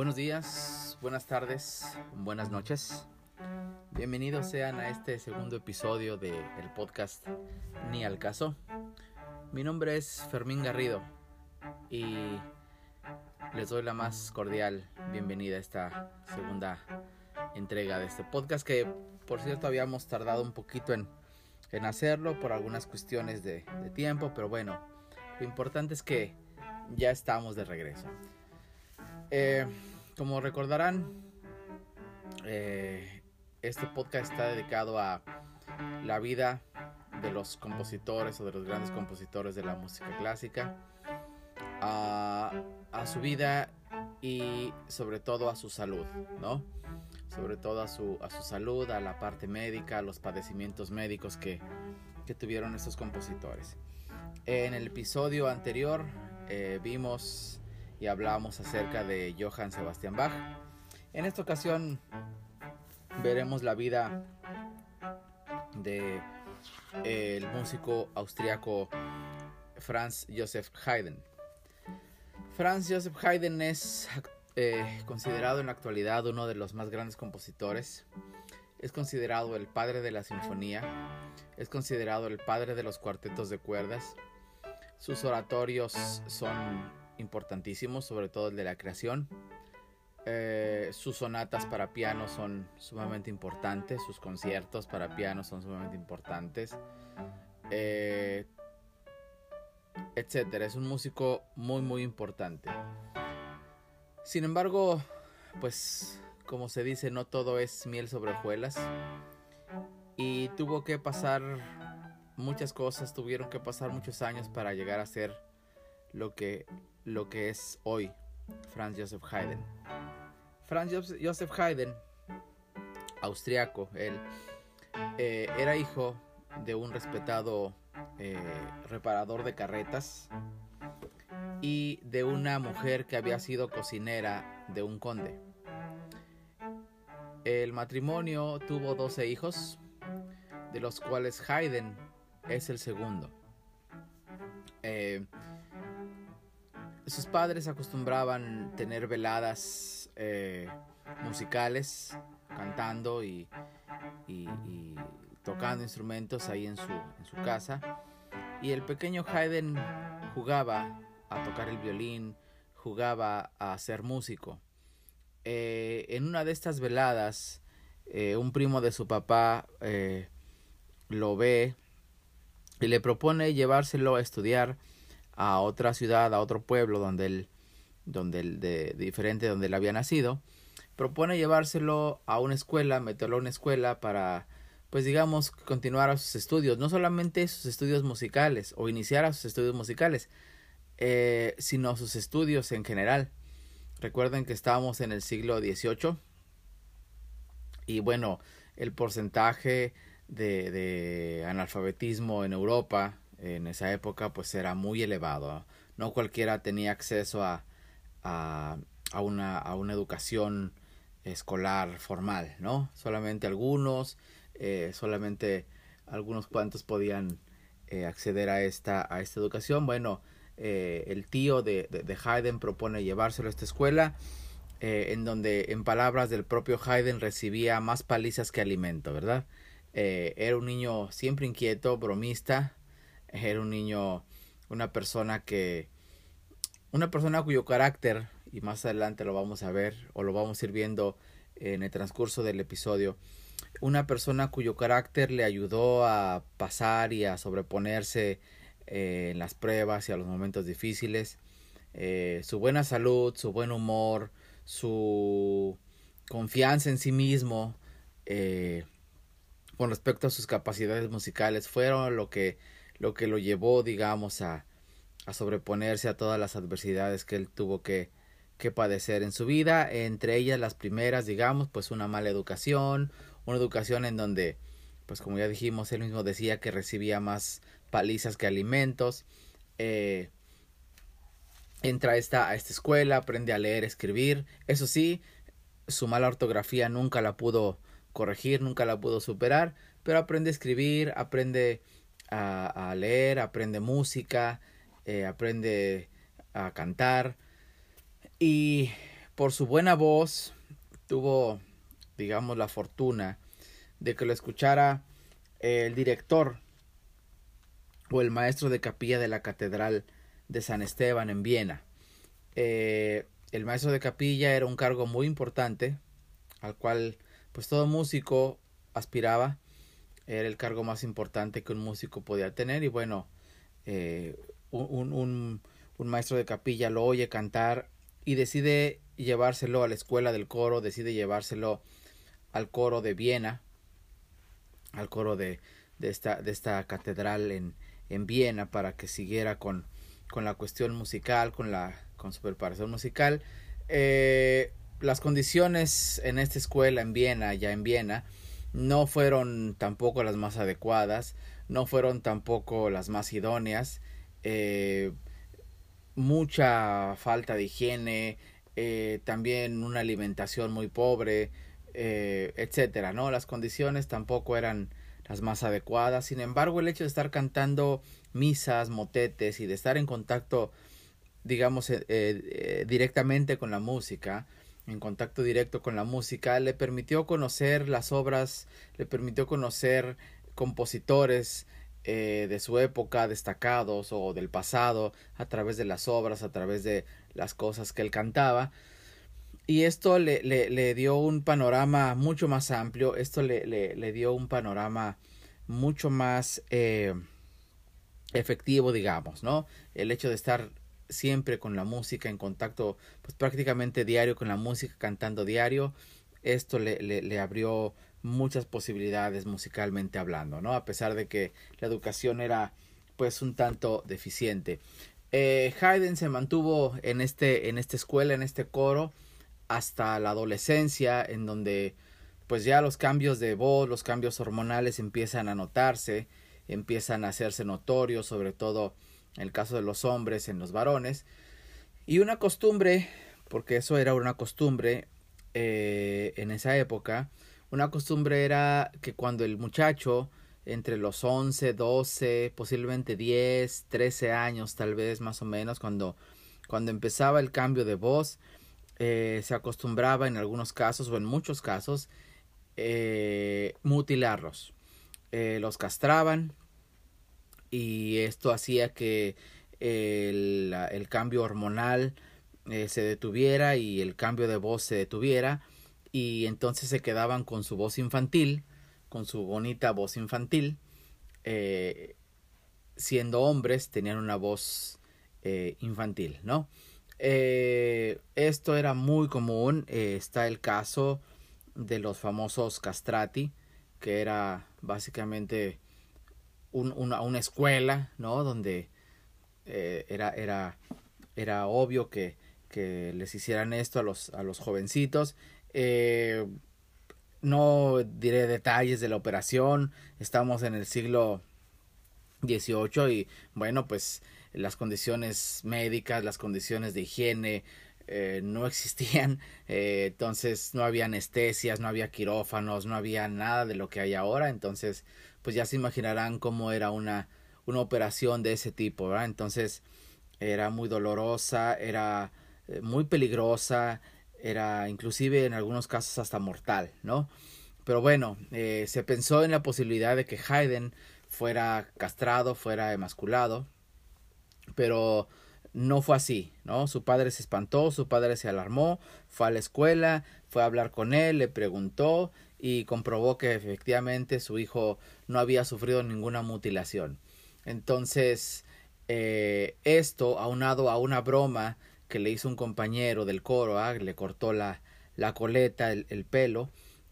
Buenos días, buenas tardes, buenas noches. Bienvenidos sean a este segundo episodio del podcast Ni al caso. Mi nombre es Fermín Garrido y les doy la más cordial bienvenida a esta segunda entrega de este podcast que por cierto habíamos tardado un poquito en, en hacerlo por algunas cuestiones de, de tiempo, pero bueno, lo importante es que ya estamos de regreso. Eh, como recordarán, eh, este podcast está dedicado a la vida de los compositores o de los grandes compositores de la música clásica, a, su vida y sobre todo a su salud, ¿no? Sobre todo a su, a su salud, a la parte médica, a los padecimientos médicos que, que tuvieron estos compositores. En el episodio anterior eh, vimos y hablamos acerca de Johann Sebastian Bach. En esta ocasión veremos la vida de el músico austriaco Franz Joseph Haydn. Franz Joseph Haydn es eh, considerado en la actualidad uno de los más grandes compositores. Es considerado el padre de la sinfonía. Es considerado el padre de los cuartetos de cuerdas. Sus oratorios son importantísimos, sobre todo el de la creación. Eh, sus sonatas para piano son sumamente importantes, sus conciertos para piano son sumamente importantes, eh, etcétera. Es un músico muy, muy importante. Sin embargo, pues, como se dice, no todo es miel sobre hojuelas. Y tuvo que pasar muchas cosas, tuvieron que pasar muchos años para llegar a ser lo que lo que es hoy Franz Joseph Haydn. Franz Joseph Haydn, austriaco, él eh, era hijo de un respetado eh, reparador de carretas y de una mujer que había sido cocinera de un conde. El matrimonio tuvo 12 hijos, de los cuales Haydn es el segundo. Eh, sus padres acostumbraban tener veladas eh, musicales, cantando y, tocando instrumentos ahí en su, casa. Y el pequeño Haydn jugaba a tocar el violín, jugaba a ser músico. Eh, en una de estas veladas, eh, un primo de su papá lo ve y le propone llevárselo a estudiar a otra ciudad, a otro pueblo donde él, donde él, de, diferente donde él había nacido, propone llevárselo a una escuela, meterlo a una escuela para, pues digamos, continuar a sus estudios, no solamente sus estudios musicales o iniciar a sus estudios musicales, eh, sino sus estudios en general. Recuerden que estábamos en el siglo XVIII y bueno, el porcentaje de, de analfabetismo en Europa en esa época pues era muy elevado. No cualquiera tenía acceso a, a, a, una, a una educación escolar formal, ¿no? Solamente algunos, eh, solamente algunos cuantos podían eh, acceder a esta, a esta educación. Bueno, eh, el tío de, de, de, Haydn propone llevárselo a esta escuela, en donde, en palabras del propio Haydn, recibía más palizas que alimento, ¿verdad? era un niño siempre inquieto, bromista, era un niño, una persona que, una persona cuyo carácter, y más adelante lo vamos a ver o lo vamos a ir viendo en el transcurso del episodio, una persona cuyo carácter le ayudó a pasar y a sobreponerse eh, en las pruebas y a los momentos difíciles. Eh, su buena salud, su buen humor, su confianza en sí mismo eh, con respecto a sus capacidades musicales fueron lo que lo que lo llevó, digamos, a, a sobreponerse a todas las adversidades que él tuvo que, que padecer en su vida, entre ellas las primeras, digamos, pues una mala educación, una educación en donde, pues como ya dijimos, él mismo decía que recibía más palizas que alimentos. Eh, entra a esta, a esta escuela, aprende a leer, escribir. Eso sí, su mala ortografía nunca la pudo corregir, nunca la pudo superar, pero aprende a escribir, aprende a, leer, aprende música, eh, aprende a cantar y por su buena voz, tuvo, digamos, la fortuna de que lo escuchara el director o el maestro de capilla de la Catedral de San Esteban en Viena. Eh, el maestro de capilla era un cargo muy importante al cual pues todo músico aspiraba. Era el cargo más importante que un músico podía tener y bueno, eh, un, un, un maestro de capilla lo oye cantar y decide llevárselo a la escuela del coro, decide llevárselo al coro de Viena, al coro de, de, esta, de esta catedral en, en Viena para que siguiera con, con la cuestión musical, con, la, con su preparación musical. Eh, las condiciones en esta escuela en Viena, ya en Viena, no fueron tampoco las más adecuadas, no fueron tampoco las más idóneas. Eh, mucha falta de higiene, eh, también una alimentación muy pobre, eh, etcétera, ¿no? Las condiciones tampoco eran las más adecuadas. Sin embargo, el hecho de estar cantando misas, motetes y de estar en contacto, digamos, eh, directamente con la música, en contacto directo con la música, le permitió conocer las obras, le permitió conocer compositores eh, de su época destacados o del pasado a través de las obras, a través de las cosas que él cantaba. Y esto le, le, dio un panorama mucho más amplio, esto le, le dio un panorama mucho más eh, efectivo, digamos, ¿no? El hecho de estar siempre con la música en contacto, pues prácticamente diario con la música, cantando diario, esto le, le, abrió muchas posibilidades musicalmente hablando, ¿no? A pesar de que la educación era pues un tanto deficiente. Eh, Haydn se mantuvo en, este, en esta escuela, en este coro, hasta la adolescencia, en donde pues ya los cambios de voz, los cambios hormonales empiezan a notarse, empiezan a hacerse notorios, sobre todo en el caso de los hombres, en los varones. Y una costumbre, porque eso era una costumbre eh, en esa época, una costumbre era que cuando el muchacho entre los 11, 12, posiblemente 10, 13 años tal vez más o menos, cuando, cuando empezaba el cambio de voz, eh, se acostumbraba en algunos casos o en muchos casos eh, mutilarlos. Los castraban y esto hacía que el, el cambio hormonal eh, se detuviera y el cambio de voz se detuviera y entonces se quedaban con su voz infantil, con su bonita voz infantil. Eh, siendo hombres tenían una voz eh, infantil, ¿no? Esto era muy común. Está el caso de los famosos castrati, que era básicamente un, una, una, escuela, ¿no? Donde eh, era, era, era obvio que, que, les hicieran esto a los, a los jovencitos. Eh, no diré detalles de la operación, estamos en el siglo XVIII y bueno, pues las condiciones médicas, las condiciones de higiene, eh, no existían, eh, entonces no había anestesias, no había quirófanos, no había nada de lo que hay ahora, entonces pues ya se imaginarán cómo era una, una operación de ese tipo, ¿verdad? Entonces era muy dolorosa, era eh, muy peligrosa, era inclusive en algunos casos hasta mortal, ¿no? Pero bueno, eh, se pensó en la posibilidad de que Haydn fuera castrado, fuera emasculado, pero no fue así, ¿no? Su padre se espantó, su padre se alarmó, fue a la escuela, fue a hablar con él, le preguntó y comprobó que efectivamente su hijo no había sufrido ninguna mutilación. Entonces, eh, esto aunado a una broma que le hizo un compañero del coro, ¿ah? le cortó la, la coleta, el, el, pelo,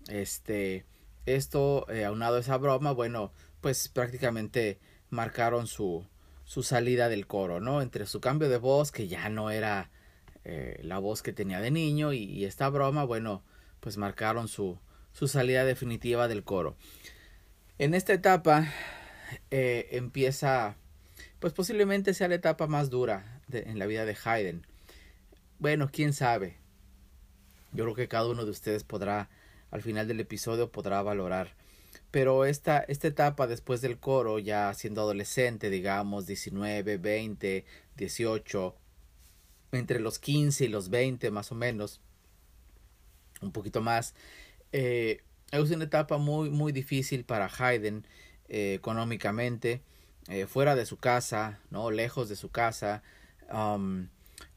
este, esto eh, aunado a esa broma, bueno, pues prácticamente marcaron su, su salida del coro, ¿no? Entre su cambio de voz, que ya no era eh, la voz que tenía de niño, y, esta broma, bueno, pues marcaron su, su salida definitiva del coro. En esta etapa eh, empieza, pues posiblemente sea la etapa más dura en la vida de Haydn. Bueno, quién sabe. Yo creo que cada uno de ustedes podrá, al final del episodio, podrá valorar pero esta, esta etapa después del coro, ya siendo adolescente, digamos, 19, 20, 18, entre los 15 y los 20 más o menos, un poquito más. Eh, es una etapa muy, muy difícil para Haydn eh, económicamente, eh, fuera de su casa, ¿no? lejos de su casa, um,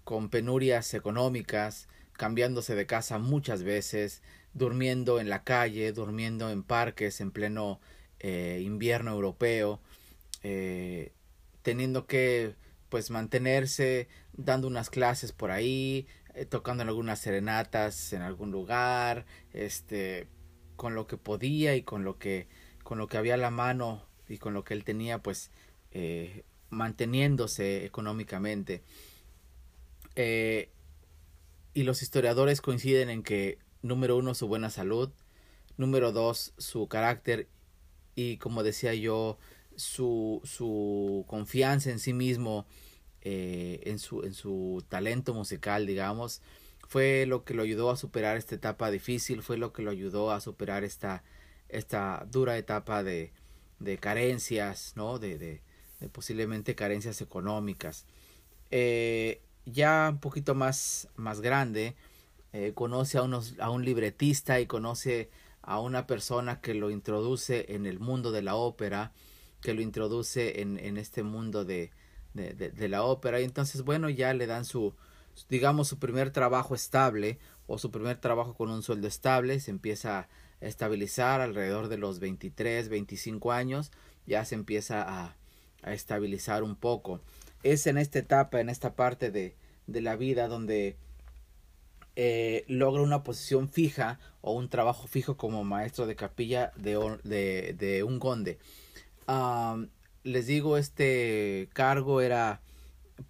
con penurias económicas, cambiándose de casa muchas veces, durmiendo en la calle, durmiendo en parques en pleno invierno europeo, teniendo que pues mantenerse dando unas clases por ahí, eh, tocando en algunas serenatas en algún lugar, este, con lo que podía y con lo que, con lo que había a la mano y con lo que él tenía, pues, eh, manteniéndose económicamente. Eh, y los historiadores coinciden en que, número uno, su buena salud, número dos, su carácter y, como decía yo, su, su confianza en sí mismo eh, en, su, en su talento musical, digamos, fue lo que lo ayudó a superar esta etapa difícil, fue lo que lo ayudó a superar esta, esta dura etapa de, de carencias, ¿no? De, de, posiblemente carencias económicas. Eh, ya un poquito más, más grande, eh, conoce a, unos, a un libretista y conoce a una persona que lo introduce en el mundo de la ópera, que lo introduce en, en este mundo de, de, la ópera y entonces bueno ya le dan su digamos su primer trabajo estable o su primer trabajo con un sueldo estable se empieza a estabilizar alrededor de los 23 25 años ya se empieza a, a estabilizar un poco. Es en esta etapa en esta parte de, de la vida donde eh, logra una posición fija o un trabajo fijo como maestro de capilla de, de, de un conde les digo, este cargo era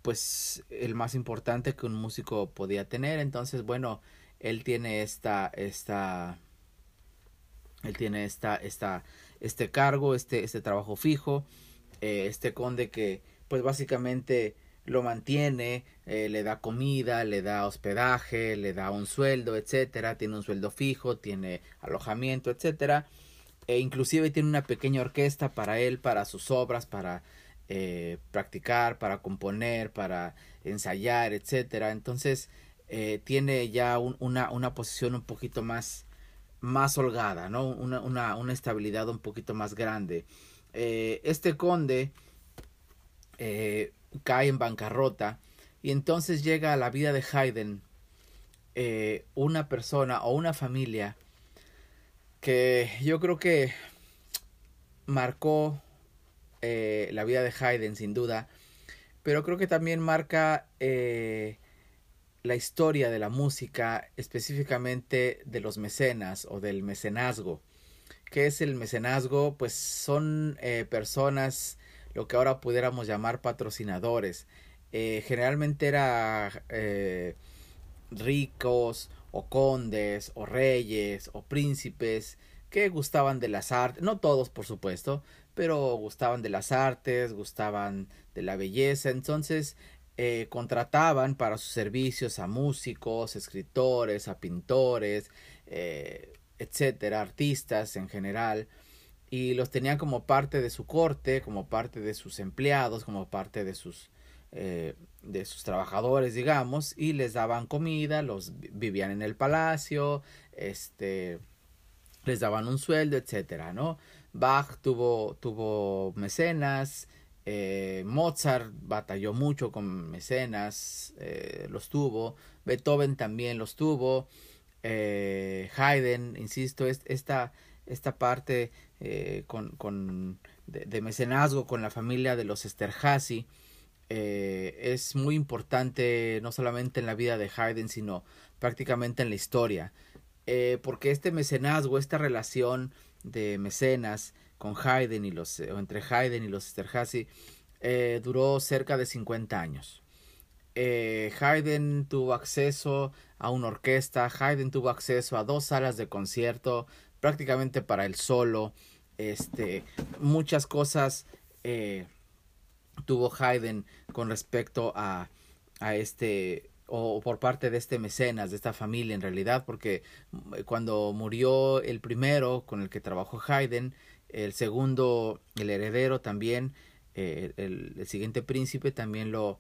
pues el más importante que un músico podía tener. Entonces, bueno, él tiene esta, esta, él tiene esta, esta, este cargo, este, este trabajo fijo, eh, este conde que pues básicamente lo mantiene, eh, le da comida, le da hospedaje, le da un sueldo, etcétera, tiene un sueldo fijo, tiene alojamiento, etcétera e inclusive tiene una pequeña orquesta para él, para sus obras, para eh, practicar, para componer, para ensayar, etcétera. Entonces eh, tiene ya una, una posición un poquito más, más holgada, ¿no? Una, una, una estabilidad un poquito más grande. Eh, este conde cae en bancarrota y entonces llega a la vida de Haydn una persona o una familia que yo creo que marcó eh, la vida de Haydn sin duda, pero creo que también marca eh, la historia de la música, específicamente de los mecenas o del mecenazgo. ¿Qué es el mecenazgo? Pues son eh, personas, lo que ahora pudiéramos llamar patrocinadores. generalmente era ricos o condes, o reyes, o príncipes, que gustaban de las artes, no todos por supuesto, pero gustaban de las artes, gustaban de la belleza, entonces eh, contrataban para sus servicios a músicos, escritores, a pintores, eh, etcétera, artistas en general, y los tenían como parte de su corte, como parte de sus empleados, como parte de sus eh, de sus trabajadores, digamos, y les daban comida, los vivían en el palacio, este, les daban un sueldo, etcétera, ¿no? Bach tuvo, tuvo mecenas, eh, Mozart batalló mucho con mecenas, eh, los tuvo, Beethoven también los tuvo, Haydn, insisto, esta, esta parte con, con de, de, mecenazgo con la familia de los Esterhazy, eh, es muy importante no solamente en la vida de Haydn, sino prácticamente en la historia. Eh, porque este mecenazgo, esta relación de mecenas con Haydn y los, o entre Haydn y los Esterhazy, eh, duró cerca de 50 años. Haydn tuvo acceso a una orquesta, Haydn tuvo acceso a dos salas de concierto, prácticamente para el solo, este, muchas cosas tuvo Haydn con respecto a, a este o por parte de este mecenas, de esta familia en realidad, porque mm, cuando murió el primero con el que trabajó Haydn, el segundo, el heredero también, eh, el, siguiente príncipe también lo,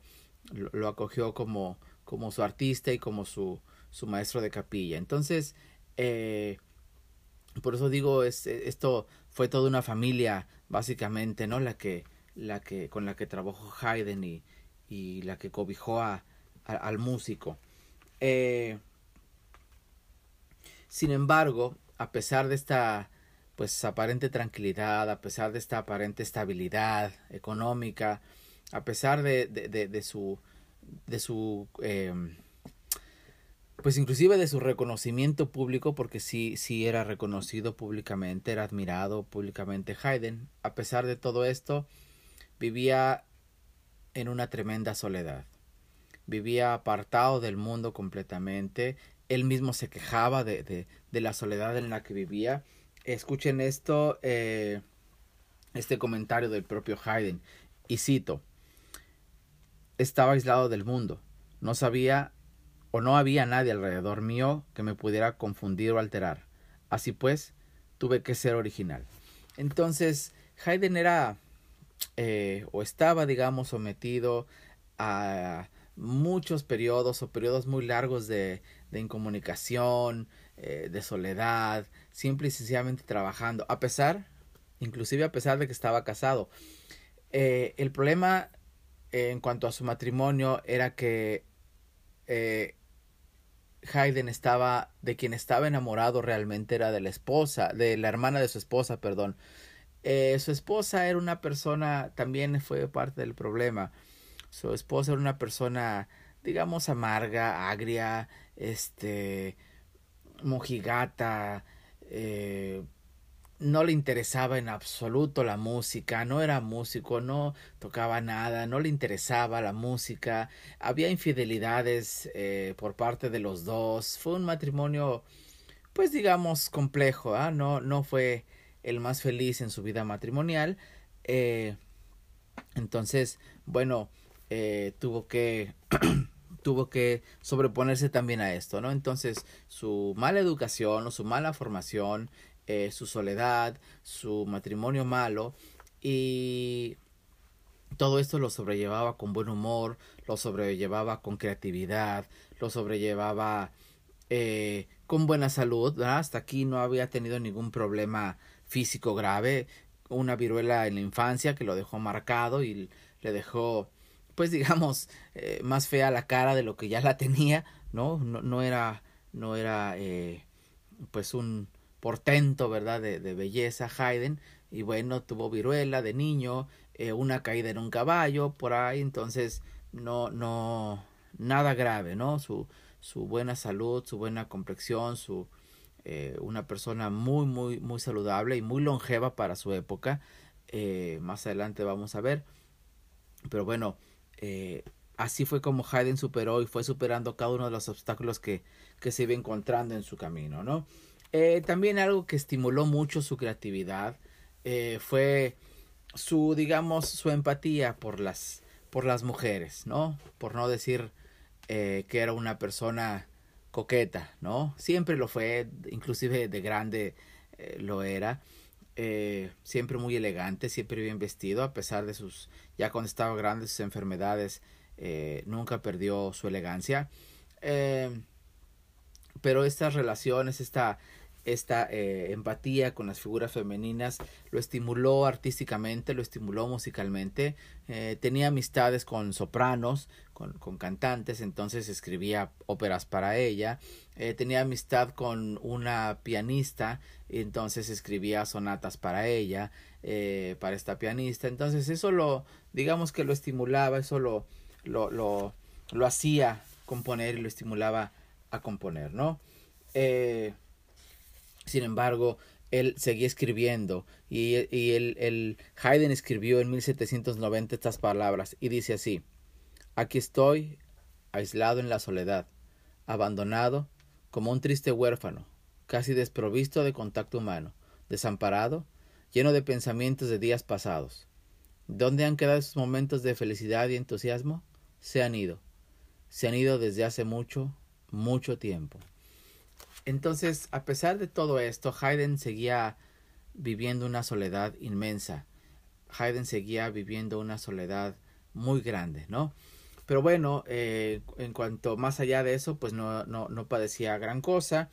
lo, acogió como, como su artista y como su, su maestro de capilla. Entonces, Eh, por eso digo, es, esto fue toda una familia, básicamente, ¿no? La que, la que, con la que trabajó Haydn y, y la que cobijó al músico. Eh, sin embargo, a pesar de esta pues aparente tranquilidad, a pesar de esta aparente estabilidad económica, a pesar de, de, su de su eh, pues inclusive de su reconocimiento público, porque sí, sí era reconocido públicamente, era admirado públicamente Haydn, a pesar de todo esto, vivía en una tremenda soledad. Vivía apartado del mundo completamente. Él mismo se quejaba de, de, la soledad en la que vivía. Escuchen esto, eh, este comentario del propio Haydn, y cito, estaba aislado del mundo, no sabía o no había nadie alrededor mío que me pudiera confundir o alterar. Así pues, tuve que ser original. Entonces, Haydn era eh, o estaba, digamos, sometido a muchos periodos o periodos muy largos de, de incomunicación, eh, de soledad, simple y sencillamente trabajando, a pesar, inclusive a pesar de que estaba casado. Eh, el problema en cuanto a su matrimonio era que Haydn estaba, de quien estaba enamorado realmente era de la esposa, de la hermana de su esposa, perdón. Eh, su esposa era una persona, también fue parte del problema. Su esposa era una persona, digamos, amarga, agria, este, mojigata, eh, no le interesaba en absoluto la música, no era músico, no tocaba nada, no le interesaba la música, había infidelidades eh, por parte de los dos, fue un matrimonio, pues digamos, complejo, ¿ah? no, no fue el más feliz en su vida matrimonial, eh, entonces, bueno, eh, tuvo que tuvo que sobreponerse también a esto, ¿no? Entonces, su mala educación o su mala formación eh, su soledad, su matrimonio malo y todo esto lo sobrellevaba con buen humor, lo sobrellevaba con creatividad, lo sobrellevaba con buena salud, hasta aquí no había tenido ningún problema físico grave, una viruela en la infancia que lo dejó marcado y le dejó pues digamos eh, más fea la cara de lo que ya la tenía, ¿no? No, no era no era pues un portento, ¿verdad? De, de belleza, Haydn. Y bueno, tuvo viruela de niño, eh, una caída en un caballo, por ahí, entonces no, no, nada grave, ¿no? Su, su buena salud, su buena complexión, su, eh, una persona muy, muy, muy saludable y muy longeva para su época. Eh, más adelante vamos a ver. Pero bueno, así fue como Haydn superó y fue superando cada uno de los obstáculos que, que se iba encontrando en su camino, ¿no? Eh, también algo que estimuló mucho su creatividad eh, fue su, digamos, su empatía por las, por las mujeres, ¿no? Por no decir eh, que era una persona coqueta, ¿no? Siempre lo fue, inclusive de grande lo era. siempre muy elegante, siempre bien vestido, a pesar de sus, ya cuando estaba grande, sus enfermedades, nunca perdió su elegancia. pero estas relaciones, esta, esta eh, empatía con las figuras femeninas lo estimuló artísticamente, lo estimuló musicalmente, eh, tenía amistades con sopranos, con, con, cantantes, entonces escribía óperas para ella, eh, tenía amistad con una pianista, entonces escribía sonatas para ella, para esta pianista, entonces eso lo, digamos que lo estimulaba, eso lo, lo, lo, lo hacía componer y lo estimulaba a componer, ¿no? Sin embargo, él seguía escribiendo y, y el, el, Haydn escribió en 1790 estas palabras y dice así, aquí estoy, aislado en la soledad, abandonado, como un triste huérfano, casi desprovisto de contacto humano, desamparado, lleno de pensamientos de días pasados. ¿Dónde han quedado esos momentos de felicidad y entusiasmo? Se han ido. Se han ido desde hace mucho, mucho tiempo. Entonces, a pesar de todo esto, Haydn seguía viviendo una soledad inmensa. Haydn seguía viviendo una soledad muy grande, ¿no? Pero bueno, eh, en cuanto más allá de eso, pues no, no, no padecía gran cosa.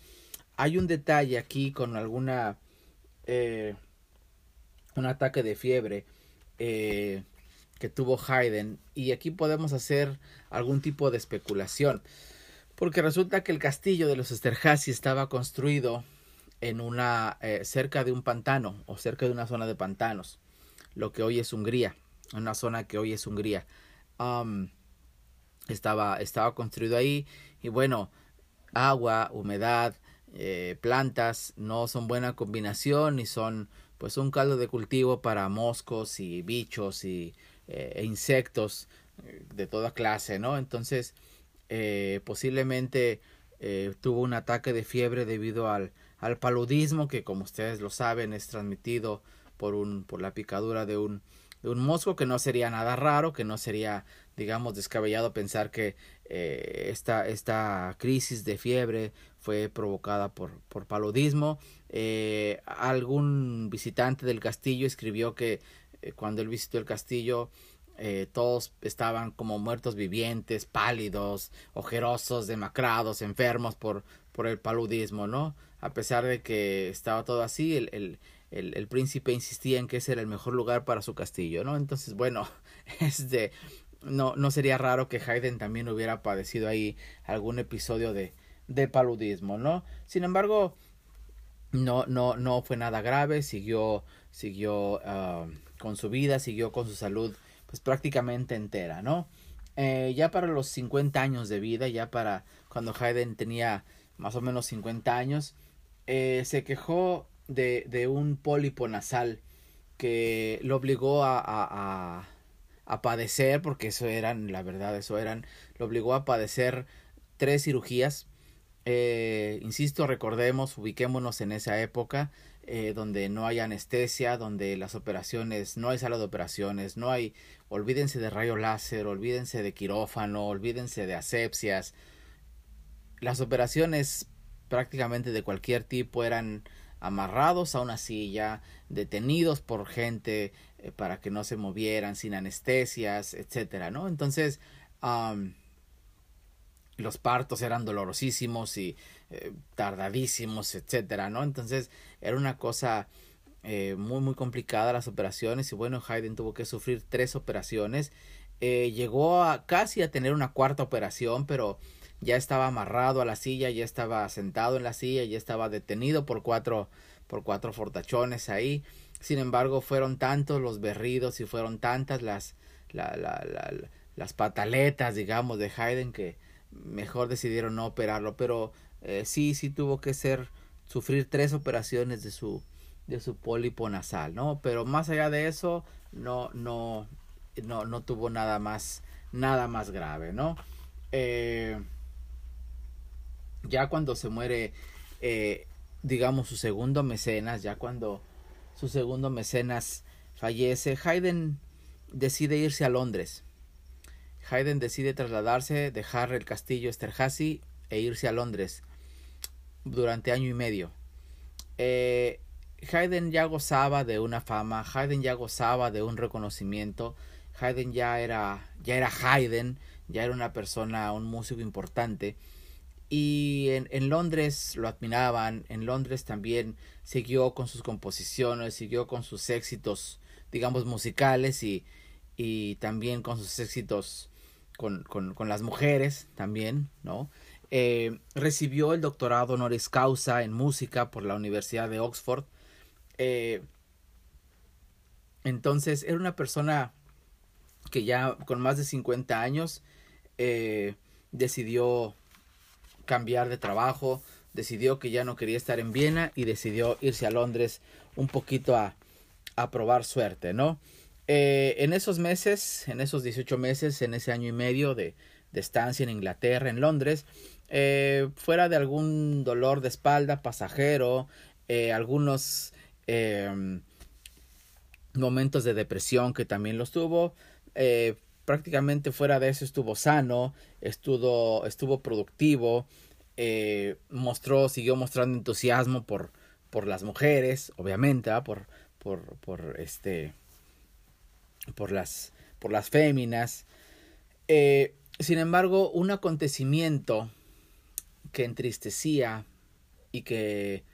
hay un detalle aquí con alguna eh, un ataque de fiebre eh, que tuvo Haydn y aquí podemos hacer algún tipo de especulación porque resulta que el castillo de los Esterhazy estaba construido en una eh, cerca de un pantano o cerca de una zona de pantanos lo que hoy es Hungría una zona que hoy es Hungría estaba estaba construido ahí y bueno agua humedad eh, plantas no son buena combinación y son pues un caldo de cultivo para moscos y bichos y eh, e insectos de toda clase, ¿no? Entonces posiblemente tuvo un ataque de fiebre debido al, al paludismo que como ustedes lo saben es transmitido por un por la picadura de un de un mosco que no sería nada raro que no sería digamos descabellado pensar que esta, esta crisis de fiebre fue provocada por, por paludismo. Eh, algún visitante del castillo escribió que eh, cuando él visitó el castillo eh, todos estaban como muertos vivientes, pálidos, ojerosos, demacrados, enfermos por, por el paludismo, ¿no? A pesar de que estaba todo así, el, el, el, el príncipe insistía en que ese era el mejor lugar para su castillo, ¿no? Entonces, bueno, este, no, no sería raro que Haydn también hubiera padecido ahí algún episodio de, de paludismo, ¿no? Sin embargo, no, no, no fue nada grave, siguió, siguió ah, con su vida, siguió con su salud, pues prácticamente entera, ¿no? Eh, ya para los 50 años de vida, ya para cuando Haydn tenía más o menos 50 años, eh, se quejó de, de, un pólipo nasal que lo obligó a, a, padecer, porque eso eran, la verdad, eso eran, lo obligó a padecer tres cirugías eh, insisto, recordemos, ubiquémonos en esa época eh, donde no hay anestesia, donde las operaciones, no hay sala de operaciones, no hay, olvídense de rayo láser, olvídense de quirófano, olvídense de asepsias. Las operaciones prácticamente de cualquier tipo eran amarrados a una silla, detenidos por gente eh, para que no se movieran, sin anestesias, etcétera, ¿no? Entonces, los partos eran dolorosísimos y eh, tardadísimos, etcétera, ¿no? Entonces era una cosa eh, muy muy complicada las operaciones y bueno Hayden tuvo que sufrir tres operaciones eh, llegó a casi a tener una cuarta operación pero ya estaba amarrado a la silla ya estaba sentado en la silla ya estaba detenido por cuatro por cuatro fortachones ahí sin embargo fueron tantos los berridos y fueron tantas las las pataletas digamos de Hayden que mejor decidieron no operarlo, pero eh, sí, sí tuvo que ser, sufrir tres operaciones de su, de su pólipo nasal, ¿no? Pero más allá de eso, no, no, no, no tuvo nada más, nada más grave, ¿no? Eh, ya cuando se muere, eh, digamos, su segundo mecenas, ya cuando su segundo mecenas fallece, Haydn decide irse a Londres Haydn decide trasladarse, dejar el castillo Esterhazy e irse a Londres durante año y medio. Eh, Haydn ya gozaba de una fama, Haydn ya gozaba de un reconocimiento, Haydn ya era, ya era Haydn, ya era una persona, un músico importante. Y en, en, Londres lo admiraban, en Londres también siguió con sus composiciones, siguió con sus éxitos, digamos, musicales y, y también con sus éxitos con, con, con las mujeres también, ¿no? Eh, recibió el doctorado honoris causa en música por la Universidad de Oxford. Eh, entonces era una persona que ya con más de 50 años eh, decidió cambiar de trabajo, decidió que ya no quería estar en Viena y decidió irse a Londres un poquito a, a probar suerte, ¿no? En esos meses, en esos 18 meses, en ese año y medio de, de estancia en Inglaterra, en Londres, eh, fuera de algún dolor de espalda pasajero, eh, algunos em, momentos de depresión que también los tuvo, prácticamente fuera de eso estuvo sano, estuvo, estuvo productivo, mostró, siguió mostrando entusiasmo por, por las mujeres, obviamente, por, por, por este por las, por las féminas. Eh, sin embargo, un acontecimiento que entristecía y que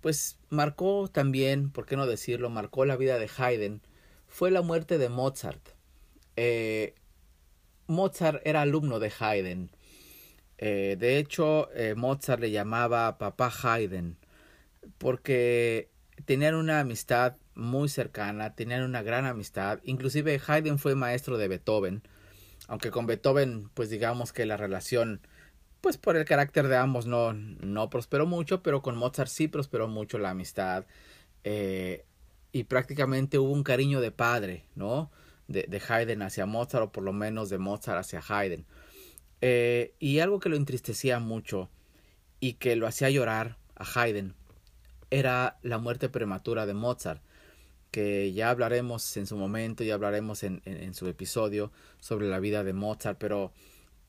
pues marcó también, por qué no decirlo, marcó la vida de Haydn, fue la muerte de Mozart. Eh, Mozart era alumno de Haydn. Eh, de hecho, eh, Mozart le llamaba papá Haydn porque tenían una amistad muy cercana, tenían una gran amistad. Inclusive Haydn fue maestro de Beethoven, aunque con Beethoven, pues digamos que la relación pues por el carácter de ambos no, no prosperó mucho, pero con Mozart sí prosperó mucho la amistad. Eh, y prácticamente hubo un cariño de padre, ¿no? De, de, Haydn hacia Mozart, o por lo menos de Mozart hacia Haydn. Eh, y algo que lo entristecía mucho y que lo hacía llorar a Haydn era la muerte prematura de Mozart, que ya hablaremos en su momento, ya hablaremos en, en, en su episodio sobre la vida de Mozart, pero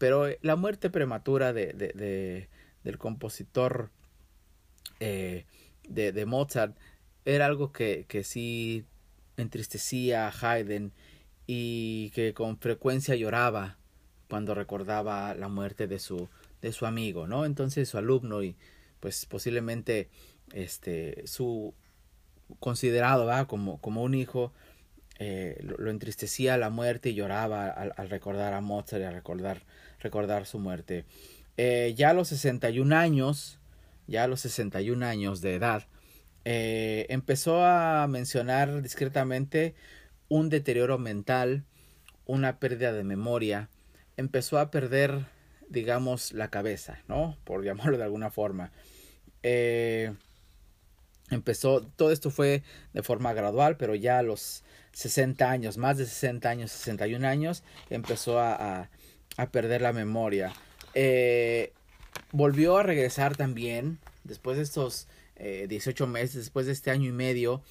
pero eh, la muerte prematura de, de, del compositor eh, de, Mozart era algo que, que sí entristecía a Haydn y que con frecuencia lloraba cuando recordaba la muerte de su, de su amigo, ¿no? Entonces su alumno y pues posiblemente este su considerado. Como, como un hijo eh, lo, entristecía la muerte y lloraba al, al, recordar a Mozart y a recordar recordar su muerte. Eh, ya a los 61 años, ya a los 61 años de edad, eh, empezó a mencionar discretamente un deterioro mental, una pérdida de memoria, empezó a perder, digamos, la cabeza, ¿no? Por llamarlo de alguna forma. Eh, empezó, todo esto fue de forma gradual, pero ya a los 60 años, más de 60 años, 61 años, empezó a a perder la memoria. Eh, volvió a regresar también, después de estos eh, 18 meses, después de este año y medio,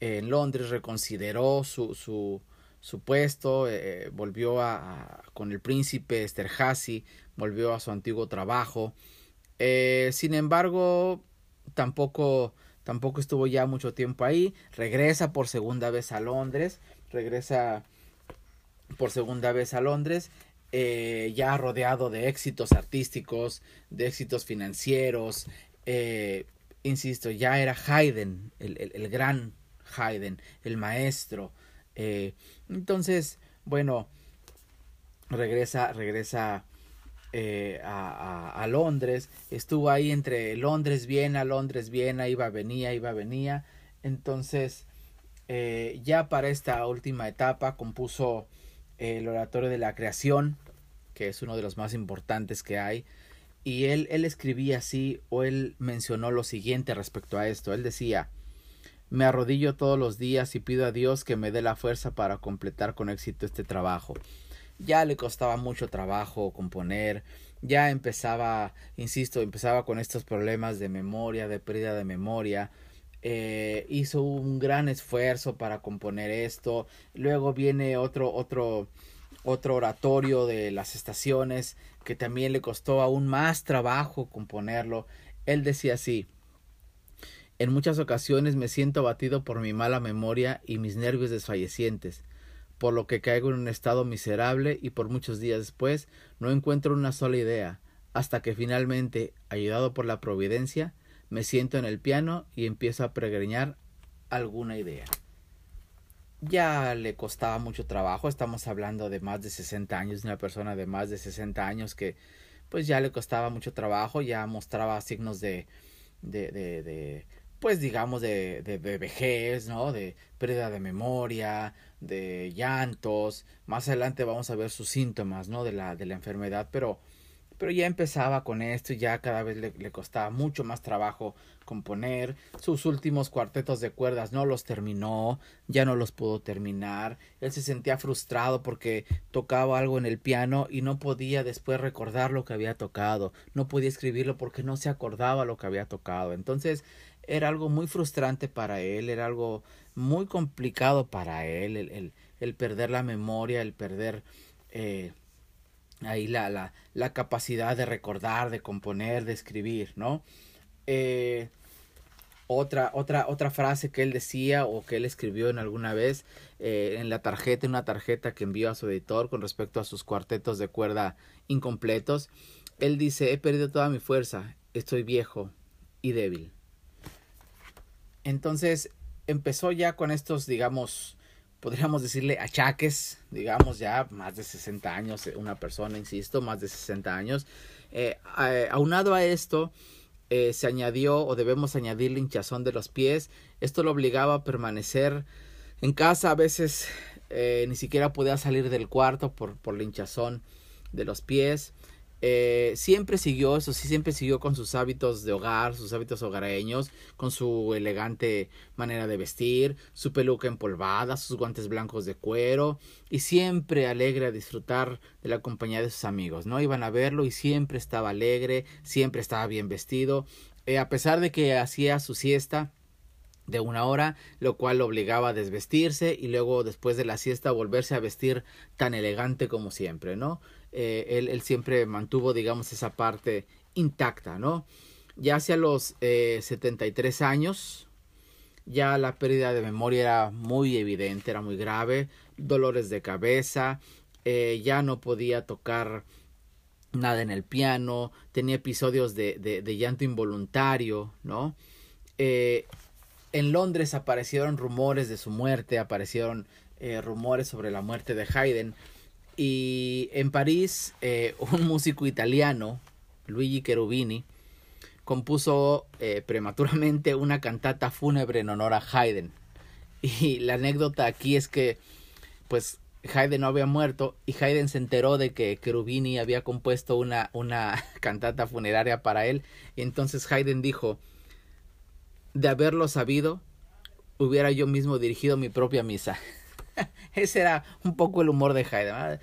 en Londres, reconsideró su, su, su puesto, eh, volvió a, con el príncipe Esterhazy, volvió a su antiguo trabajo. Eh, sin embargo, tampoco, tampoco estuvo ya mucho tiempo ahí. Regresa por segunda vez a Londres, regresa por segunda vez a Londres eh, ya rodeado de éxitos artísticos, de éxitos financieros. Eh, insisto, ya era Haydn, el, el, el gran Haydn, el maestro. Eh, entonces, bueno, regresa, regresa a, a, a, Londres. Estuvo ahí entre Londres, Viena, Londres, Viena, iba, venía, iba, venía. Entonces, ya para esta última etapa compuso el oratorio de la creación, que es uno de los más importantes que hay. Y él, él escribía así, o él mencionó lo siguiente respecto a esto. Él decía, me arrodillo todos los días y pido a Dios que me dé la fuerza para completar con éxito este trabajo. Ya le costaba mucho trabajo componer, ya empezaba, insisto, empezaba con estos problemas de memoria, de pérdida de memoria, eh, hizo un gran esfuerzo para componer esto, luego viene otro, otro, otro oratorio de las estaciones que también le costó aún más trabajo componerlo. Él decía así En muchas ocasiones me siento abatido por mi mala memoria y mis nervios desfallecientes, por lo que caigo en un estado miserable y por muchos días después no encuentro una sola idea, hasta que finalmente, ayudado por la providencia, me siento en el piano y empiezo a pregreñar alguna idea ya le costaba mucho trabajo. Estamos hablando de más de 60 años, de una persona de más de 60 años que pues ya le costaba mucho trabajo, ya mostraba signos de, de, de, de pues digamos de, de, de, vejez, ¿no? De pérdida de memoria, de llantos. Más adelante vamos a ver sus síntomas, ¿no? De la, de la enfermedad, pero pero ya empezaba con esto y ya cada vez le, le, costaba mucho más trabajo componer. Sus últimos cuartetos de cuerdas no los terminó, ya no los pudo terminar. Él se sentía frustrado porque tocaba algo en el piano y no podía después recordar lo que había tocado, no podía escribirlo porque no se acordaba lo que había tocado. Entonces era algo muy frustrante para él, era algo muy complicado para él, el, el, el perder la memoria, el perder... Eh, ahí la, la, la, capacidad de recordar, de componer, de escribir, ¿no? Eh, otra, otra, otra frase que él decía o que él escribió en alguna vez eh, en la tarjeta, en una tarjeta que envió a su editor con respecto a sus cuartetos de cuerda incompletos. Él dice, he perdido toda mi fuerza, estoy viejo y débil. Entonces empezó ya con estos, digamos, podríamos decirle achaques, digamos ya más de 60 años, una persona, insisto, más de 60 años. Eh, aunado a esto, eh, se añadió o debemos añadir hinchazón de los pies. Esto lo obligaba a permanecer en casa. A veces eh, ni siquiera podía salir del cuarto por, por la hinchazón de los pies. Eh, siempre siguió, eso sí, siempre siguió con sus hábitos de hogar, sus hábitos hogareños, con su elegante manera de vestir, su peluca empolvada, sus guantes blancos de cuero, y siempre alegre a disfrutar de la compañía de sus amigos, ¿no? Iban a verlo y siempre estaba alegre, siempre estaba bien vestido, eh, a pesar de que hacía su siesta, de una hora, lo cual lo obligaba a desvestirse y luego después de la siesta volverse a vestir tan elegante como siempre, ¿no? Eh, él, siempre mantuvo, digamos, esa parte intacta, ¿no? Ya hacia los eh, 73 años, ya la pérdida de memoria era muy evidente, era muy grave, dolores de cabeza, eh, ya no podía tocar nada en el piano, tenía episodios de, de, llanto involuntario, ¿no? Eh, en Londres aparecieron rumores de su muerte, aparecieron rumores sobre la muerte de Haydn, y en París, eh, un músico italiano, Luigi Cherubini, compuso eh, prematuramente una cantata fúnebre en honor a Haydn. Y la anécdota aquí es que, pues, Haydn no había muerto y Haydn se enteró de que Cherubini había compuesto una, una cantata funeraria para él. Y entonces Haydn dijo, de haberlo sabido, hubiera yo mismo dirigido mi propia misa. Ese era un poco el humor de Haydn.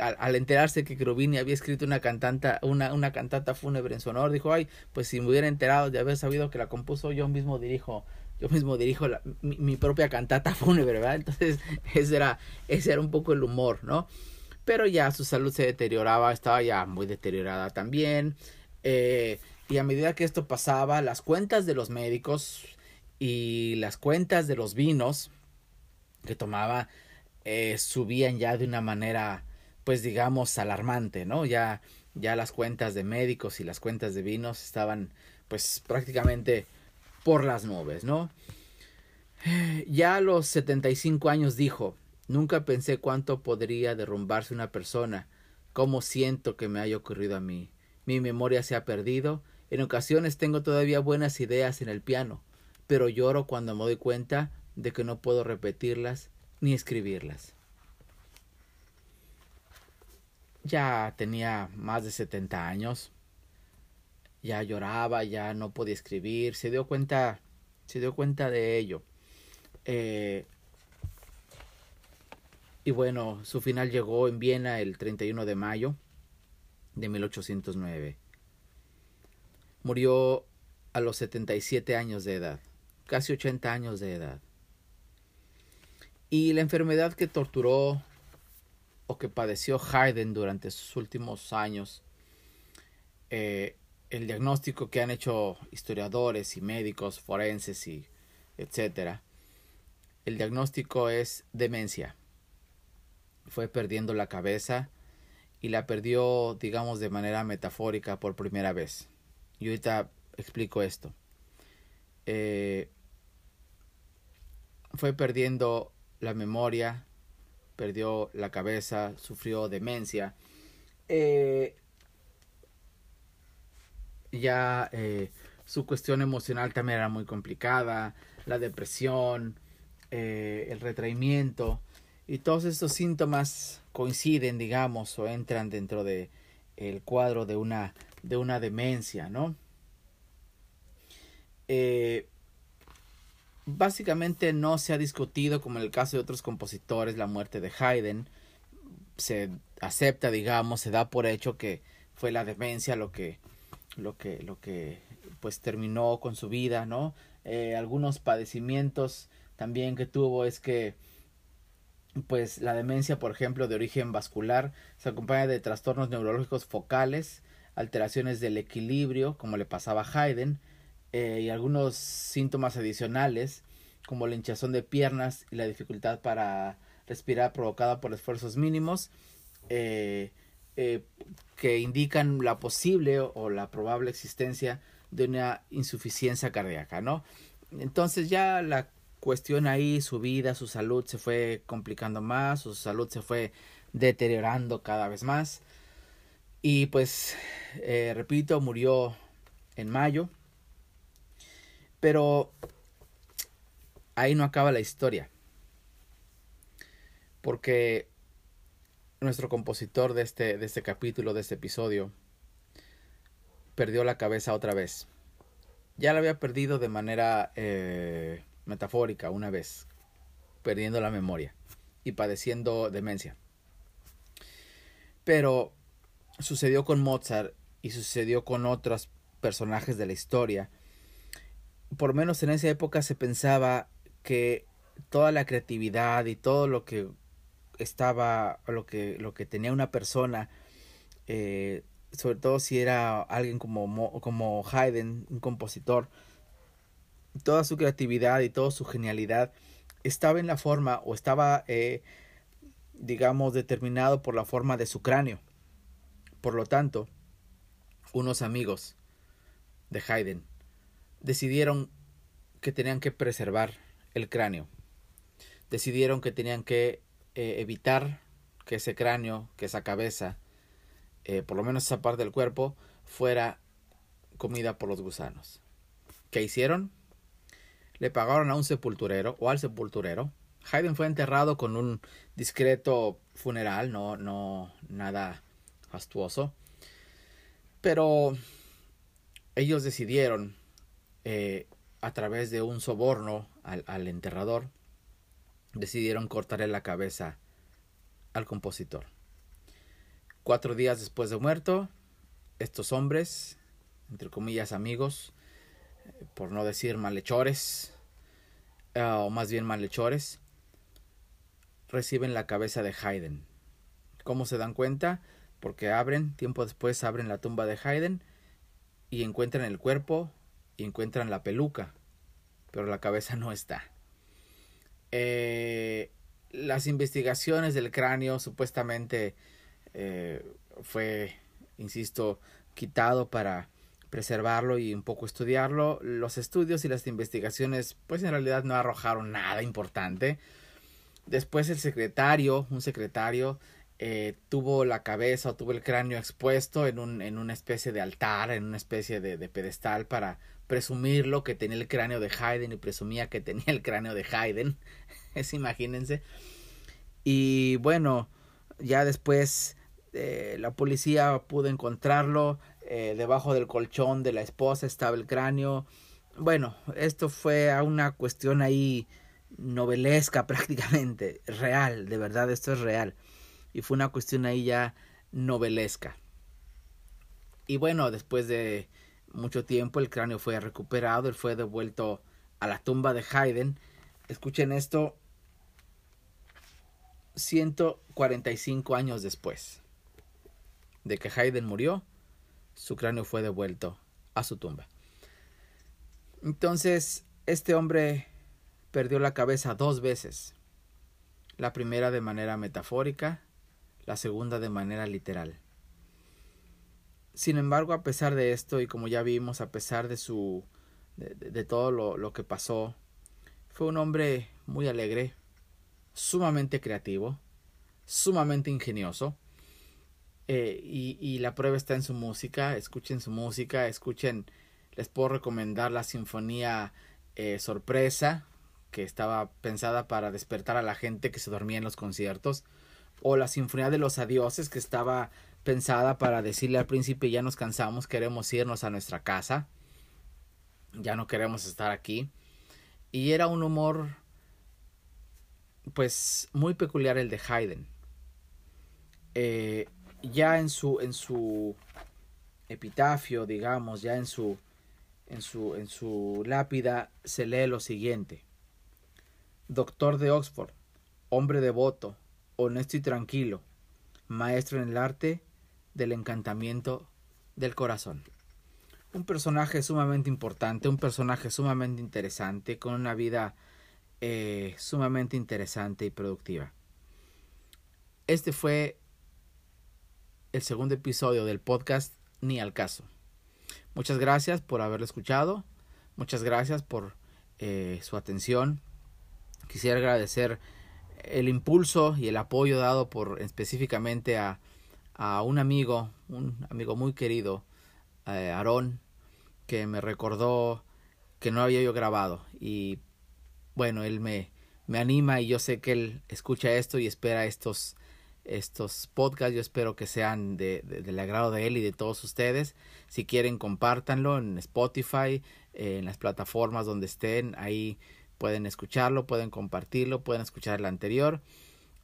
Al, enterarse que Cherubini había escrito una cantata, una, una cantata fúnebre en su honor, dijo, ay, pues si me hubiera enterado de haber sabido que la compuso, yo mismo dirijo, yo mismo dirijo la, mi, mi, propia cantata fúnebre, ¿verdad? Entonces, ese era, ese era un poco el humor, ¿no? Pero ya su salud se deterioraba, estaba ya muy deteriorada también. Eh, y a medida que esto pasaba, las cuentas de los médicos y las cuentas de los vinos que tomaba eh, subían ya de una manera pues digamos alarmante no ya ya las cuentas de médicos y las cuentas de vinos estaban pues prácticamente por las nubes no ya a los 75 años dijo nunca pensé cuánto podría derrumbarse una persona cómo siento que me haya ocurrido a mí. Mi memoria se ha perdido. En ocasiones tengo todavía buenas ideas en el piano pero lloro cuando me doy cuenta de que no puedo repetirlas ni escribirlas. Ya tenía más de 70 años. Ya lloraba, ya no podía escribir, se dio cuenta, se dio cuenta de ello. Eh, y bueno, su final llegó en Viena el 31 de mayo de 1809. Murió a los 77 años de edad, casi 80 años de edad. Y la enfermedad que torturó o que padeció Haydn durante sus últimos años, eh, el diagnóstico que han hecho historiadores y médicos forenses y etcétera, el diagnóstico es demencia. Fue perdiendo la cabeza y la perdió, digamos, de manera metafórica por primera vez. Y ahorita explico esto. Eh, fue perdiendo la memoria, perdió la cabeza, sufrió demencia. Eh, ya eh, su cuestión emocional también era muy complicada, la depresión, eh, el retraimiento y todos estos síntomas coinciden, digamos, o entran dentro de cuadro de una de una demencia, ¿no? Básicamente no se ha discutido, como en el caso de otros compositores, la muerte de Haydn. Se acepta, digamos, se da por hecho que fue la demencia lo que, lo que, lo que, pues terminó con su vida, ¿no? Eh, algunos padecimientos también que tuvo es que, pues la demencia, por ejemplo, de origen vascular, se acompaña de trastornos neurológicos focales, alteraciones del equilibrio, como le pasaba a Haydn, eh, y algunos síntomas adicionales como la hinchazón de piernas y la dificultad para respirar provocada por esfuerzos mínimos eh, eh, que indican la posible o la probable existencia de una insuficiencia cardíaca, ¿no? Entonces ya la cuestión ahí, su vida, su salud se fue complicando más, su salud se fue deteriorando cada vez más. Y pues, repito, murió en mayo. Pero ahí no acaba la historia. Porque nuestro compositor de este, de este capítulo, de este episodio, perdió la cabeza otra vez. Ya la había perdido de manera eh, metafórica una vez, perdiendo la memoria y padeciendo demencia. Pero sucedió con Mozart y sucedió con otros personajes de la historia. Por lo menos en esa época se pensaba que toda la creatividad y todo lo que estaba, lo que, lo que tenía una persona, eh, sobre todo si era alguien como, como Haydn, un compositor, toda su creatividad y toda su genialidad estaba en la forma o estaba, eh, digamos, determinado por la forma de su cráneo. Por lo tanto, unos amigos de Haydn decidieron que tenían que preservar el cráneo. Decidieron que tenían que eh, evitar que ese cráneo, que esa cabeza, eh, por lo menos esa parte del cuerpo, fuera comida por los gusanos. ¿Qué hicieron? Le pagaron a un sepulturero o al sepulturero. Haydn fue enterrado con un discreto funeral, no, no nada fastuoso. Pero ellos decidieron, eh, a través de un soborno al, enterrador, decidieron cortarle la cabeza al compositor. Cuatro días después de muerto, estos hombres, entre comillas amigos, eh, por no decir malhechores, eh, o más bien malhechores, reciben la cabeza de Haydn. ¿Cómo se dan cuenta? Porque abren, tiempo después abren la tumba de Haydn y encuentran el cuerpo encuentran la peluca, pero la cabeza no está. Eh, las investigaciones del cráneo supuestamente eh, fue, insisto, quitado para preservarlo y un poco estudiarlo. Los estudios y las investigaciones, pues en realidad no arrojaron nada importante. Después el secretario, un secretario, eh, tuvo la cabeza o tuvo el cráneo expuesto en, un, en una especie de altar, en una especie de pedestal para presumirlo que tenía el cráneo de Haydn y presumía que tenía el cráneo de Haydn. es imagínense. Y bueno, ya después eh, la policía pudo encontrarlo. Eh, debajo del colchón de la esposa estaba el cráneo. Bueno, esto fue una cuestión ahí novelesca prácticamente, real, de verdad esto es real. Y fue una cuestión ahí ya novelesca. Y bueno, después de mucho tiempo el cráneo fue recuperado, él fue devuelto a la tumba de Haydn. Escuchen esto, 145 años después de que Haydn murió, su cráneo fue devuelto a su tumba. Entonces, este hombre perdió la cabeza dos veces. La primera de manera metafórica, la segunda de manera literal. Sin embargo, a pesar de esto, y como ya vimos, a pesar de su. de, todo lo, lo que pasó, fue un hombre muy alegre, sumamente creativo, sumamente ingenioso. Eh, y, la prueba está en su música. Escuchen su música, escuchen. Les puedo recomendar la Sinfonía eh, Sorpresa, que estaba pensada para despertar a la gente que se dormía en los conciertos. O la Sinfonía de los Adioses, que estaba pensada para decirle al príncipe ya nos cansamos, queremos irnos a nuestra casa. Ya no queremos estar aquí. Y era un humor pues muy peculiar el de Haydn. Eh, ya en su, en su epitafio, digamos, ya en su, en su, en su lápida se lee lo siguiente. Doctor de Oxford, hombre devoto, honesto y tranquilo, maestro en el arte del encantamiento del corazón. Un personaje sumamente importante, un personaje sumamente interesante, con una vida eh, sumamente interesante y productiva. Este fue el segundo episodio del podcast Ni al caso. Muchas gracias por haberlo escuchado. Muchas gracias por eh, su atención. Quisiera agradecer el impulso y el apoyo dado por específicamente a, a un amigo, un amigo muy querido, eh, Aarón, que me recordó que no había yo grabado. Y bueno, él me, me anima y yo sé que él escucha esto y espera estos, estos podcasts. Yo espero que sean de, del agrado de él y de todos ustedes. Si quieren, compártanlo en Spotify, en las plataformas donde estén. Ahí pueden escucharlo, pueden compartirlo, pueden escuchar el anterior.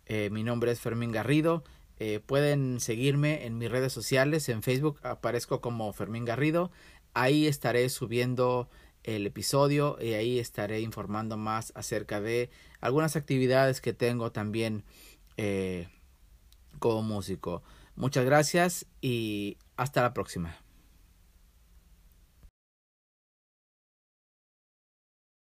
Eh, mi nombre es Fermín Garrido. Eh, pueden seguirme en mis redes sociales. En Facebook aparezco como Fermín Garrido. Ahí estaré subiendo el episodio y ahí estaré informando más acerca de algunas actividades que tengo también eh, como músico. Muchas gracias y hasta la próxima.